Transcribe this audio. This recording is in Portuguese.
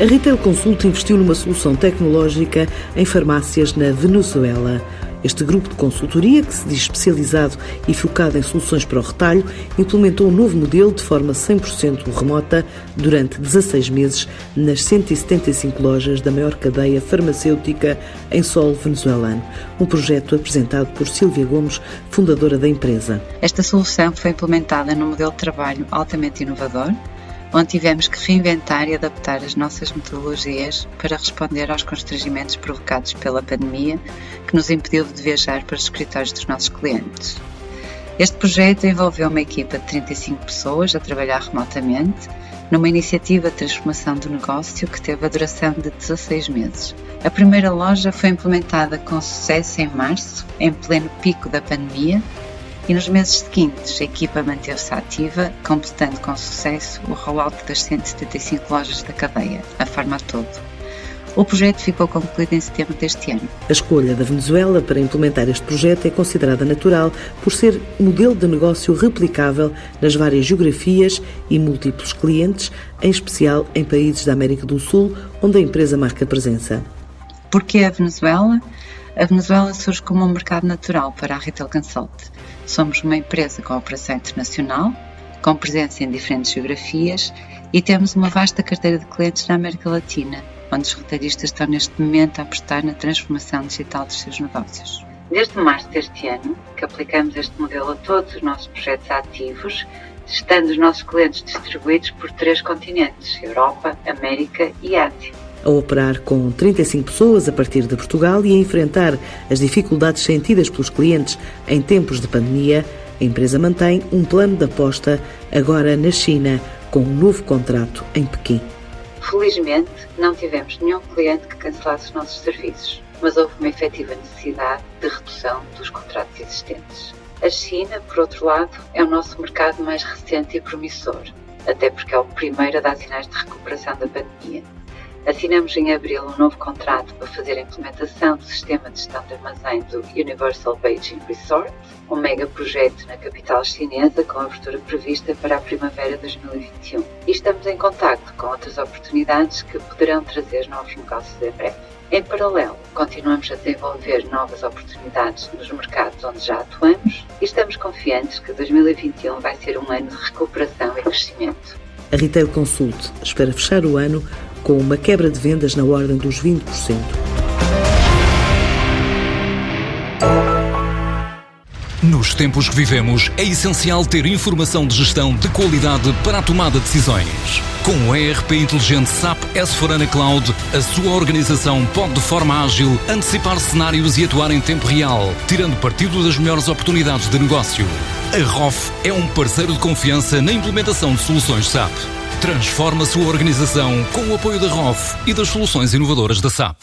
A Retail Consult investiu numa solução tecnológica em farmácias na Venezuela. Este grupo de consultoria, que se diz especializado e focado em soluções para o retalho, implementou um novo modelo de forma 100% remota durante 16 meses nas 175 lojas da maior cadeia farmacêutica em solo venezuelano. Um projeto apresentado por Silvia Gomes, fundadora da empresa. Esta solução foi implementada num modelo de trabalho altamente inovador, onde tivemos que reinventar e adaptar as nossas metodologias para responder aos constrangimentos provocados pela pandemia que nos impediu de viajar para os escritórios dos nossos clientes. Este projeto envolveu uma equipa de 35 pessoas a trabalhar remotamente numa iniciativa de transformação do negócio que teve a duração de 16 meses. A primeira loja foi implementada com sucesso em março, em pleno pico da pandemia, e nos meses seguintes a equipa manteve-se ativa, completando com sucesso o rollout das 175 lojas da cadeia, a forma todo. O projeto ficou concluído em setembro deste ano. A escolha da Venezuela para implementar este projeto é considerada natural por ser modelo de negócio replicável nas várias geografias e múltiplos clientes, em especial em países da América do Sul, onde a empresa marca presença. Por que a Venezuela? A Venezuela surge como um mercado natural para a Retail Consult. Somos uma empresa com operação internacional, com presença em diferentes geografias e temos uma vasta carteira de clientes na América Latina, onde os retalhistas estão neste momento a apostar na transformação digital dos seus negócios. Desde março deste ano, que aplicamos este modelo a todos os nossos projetos ativos, estando os nossos clientes distribuídos por três continentes: Europa, América e Ásia a operar com 35 pessoas a partir de Portugal e a enfrentar as dificuldades sentidas pelos clientes em tempos de pandemia, a empresa mantém um plano de aposta agora na China, com um novo contrato em Pequim. Felizmente, não tivemos nenhum cliente que cancelasse os nossos serviços, mas houve uma efetiva necessidade de redução dos contratos existentes. A China, por outro lado, é o nosso mercado mais recente e promissor, até porque é o primeiro a dar sinais de recuperação da pandemia. Assinamos em abril um novo contrato para fazer a implementação do sistema de gestão de armazém do Universal Beijing Resort, um mega projeto na capital chinesa com abertura prevista para a primavera de 2021. E estamos em contato com outras oportunidades que poderão trazer novos negócios em breve. Em paralelo, continuamos a desenvolver novas oportunidades nos mercados onde já atuamos e estamos confiantes que 2021 vai ser um ano de recuperação e crescimento. A Retail Consult espera fechar o ano com uma quebra de vendas na ordem dos 20%. Nos tempos que vivemos, é essencial ter informação de gestão de qualidade para a tomada de decisões. Com o ERP inteligente SAP S4HANA Cloud, a sua organização pode de forma ágil antecipar cenários e atuar em tempo real, tirando partido das melhores oportunidades de negócio. A ROF é um parceiro de confiança na implementação de soluções SAP. Transforma a sua organização com o apoio da ROF e das soluções inovadoras da SAP.